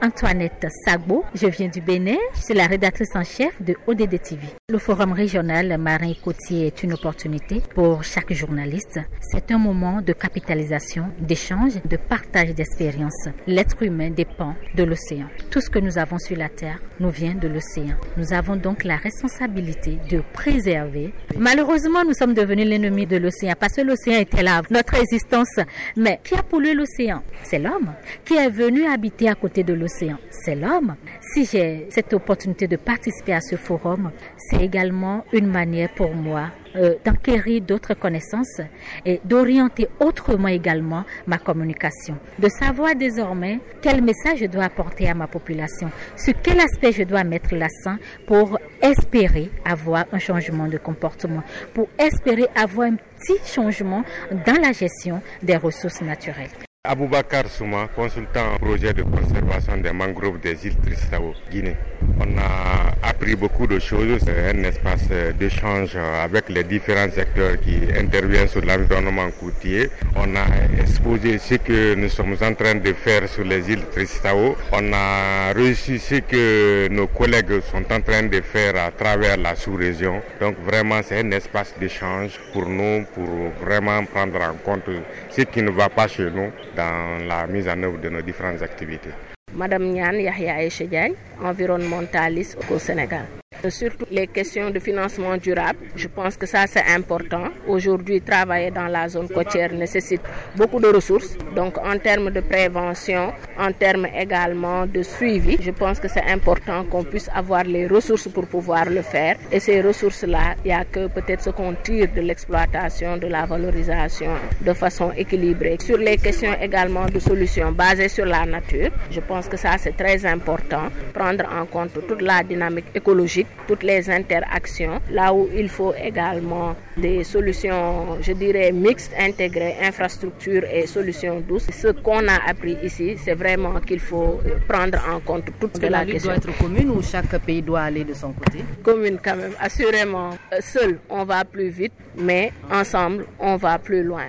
Antoinette Sagbo, je viens du Bénin, je suis la rédactrice en chef de ODD TV. Le forum régional marin côtier est une opportunité pour chaque journaliste. C'est un moment de capitalisation, d'échange, de partage d'expériences. L'être humain dépend de l'océan. Tout ce que nous avons sur la Terre nous vient de l'océan. Nous avons donc la responsabilité de préserver. Malheureusement, nous sommes devenus l'ennemi de l'océan parce que l'océan était là, notre existence. Mais qui a pollué l'océan? C'est l'homme qui est venu habiter à côté de l'océan c'est l'homme. Si j'ai cette opportunité de participer à ce forum, c'est également une manière pour moi euh, d'acquérir d'autres connaissances et d'orienter autrement également ma communication. De savoir désormais quel message je dois apporter à ma population, sur quel aspect je dois mettre l'accent pour espérer avoir un changement de comportement, pour espérer avoir un petit changement dans la gestion des ressources naturelles. Aboubakar Souma, consultant projet de conservation des mangroves des îles Tristao, Guinée. On a appris beaucoup de choses, c'est un espace d'échange avec les différents acteurs qui interviennent sur l'environnement côtier. On a exposé ce que nous sommes en train de faire sur les îles Tristao. On a réussi ce que nos collègues sont en train de faire à travers la sous-région. Donc vraiment c'est un espace d'échange pour nous, pour vraiment prendre en compte ce qui ne va pas chez nous dans la mise en œuvre de nos différentes activités. Madame Nyan Yahya Aïcha environnementaliste au Sénégal. Surtout les questions de financement durable, je pense que ça c'est important. Aujourd'hui, travailler dans la zone côtière nécessite beaucoup de ressources. Donc en termes de prévention, en termes également de suivi, je pense que c'est important qu'on puisse avoir les ressources pour pouvoir le faire. Et ces ressources-là, il n'y a que peut-être ce qu'on tire de l'exploitation, de la valorisation de façon équilibrée. Sur les questions également de solutions basées sur la nature, je pense que ça c'est très important. Prendre en compte toute la dynamique écologique toutes les interactions, là où il faut également des solutions, je dirais, mixtes, intégrées, infrastructures et solutions douces. Ce qu'on a appris ici, c'est vraiment qu'il faut prendre en compte toute la, la question. doit être commune ou chaque pays doit aller de son côté? Commune quand même, assurément. Seul, on va plus vite, mais ensemble, on va plus loin.